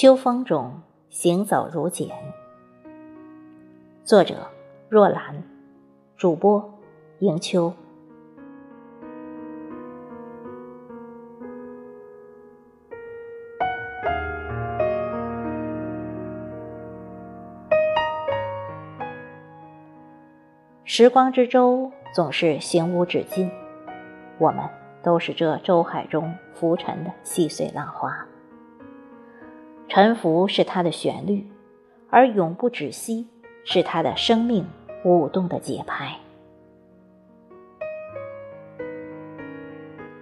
秋风中行走如简。作者：若兰，主播：迎秋。时光之舟总是行无止境，我们都是这舟海中浮沉的细碎浪花。沉浮是它的旋律，而永不止息是它的生命舞动的节拍。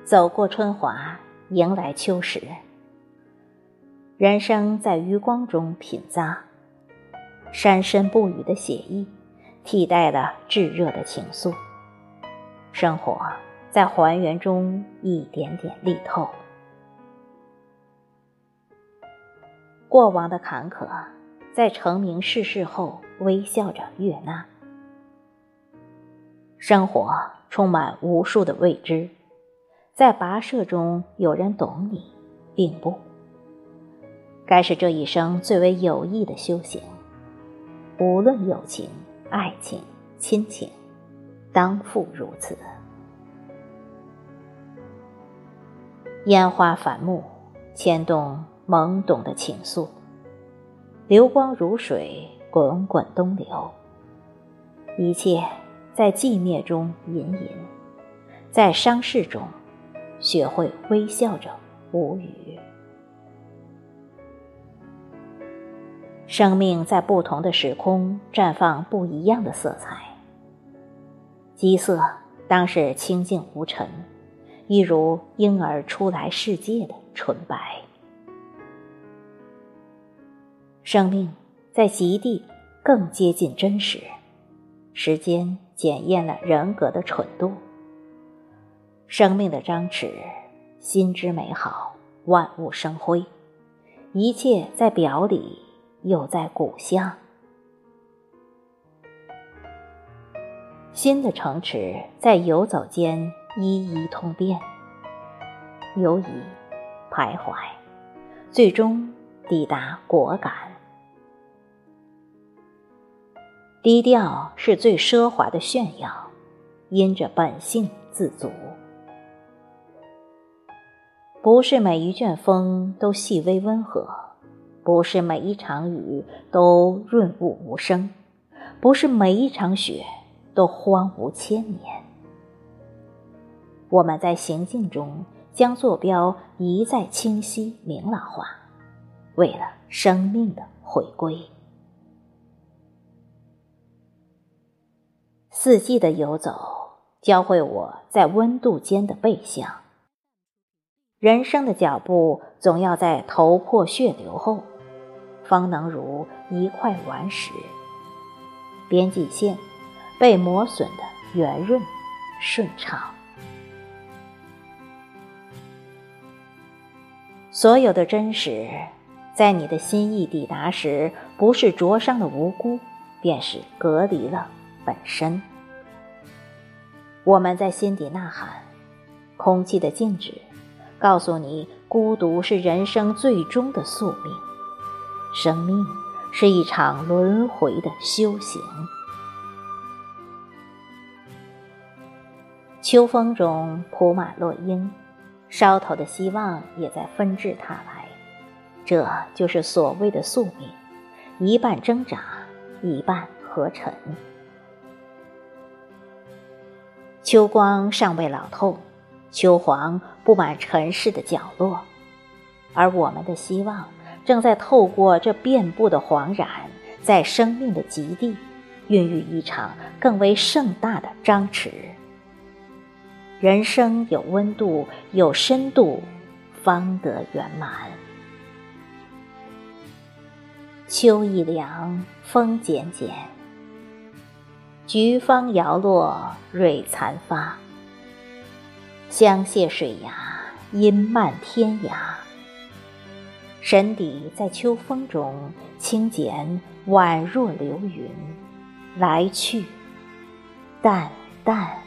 走过春华，迎来秋实，人生在余光中品咂，山深不语的写意。替代了炙热的情愫，生活在还原中一点点力透。过往的坎坷，在成名世事后微笑着悦纳。生活充满无数的未知，在跋涉中有人懂你，并不。该是这一生最为有益的修行，无论友情。爱情、亲情，当复如此。烟花繁目，牵动懵懂的情愫。流光如水，滚滚东流。一切在寂灭中隐隐，在伤逝中，学会微笑着无语。生命在不同的时空绽放不一样的色彩，基色当是清净无尘，一如婴儿出来世界的纯白。生命在极地更接近真实，时间检验了人格的蠢度。生命的张弛，心之美好，万物生辉，一切在表里。又在骨相，新的城池在游走间一一通变，游移，徘徊，最终抵达果敢。低调是最奢华的炫耀，因着本性自足。不是每一卷风都细微温和。不是每一场雨都润物无声，不是每一场雪都荒芜千年。我们在行进中将坐标一再清晰明朗化，为了生命的回归。四季的游走教会我在温度间的背向。人生的脚步总要在头破血流后。方能如一块顽石，边际线被磨损的圆润顺畅。所有的真实，在你的心意抵达时，不是灼伤的无辜，便是隔离了本身。我们在心底呐喊，空气的静止，告诉你，孤独是人生最终的宿命。生命是一场轮回的修行。秋风中铺满落英，梢头的希望也在纷至沓来。这就是所谓的宿命，一半挣扎，一半合尘。秋光尚未老透，秋黄布满尘世的角落，而我们的希望。正在透过这遍布的黄染，在生命的极地，孕育一场更为盛大的张弛。人生有温度，有深度，方得圆满。秋意凉，风渐渐，菊芳摇落，蕊残发。香榭水崖，阴漫天涯。神邸在秋风中轻剪，宛若流云，来去，淡淡。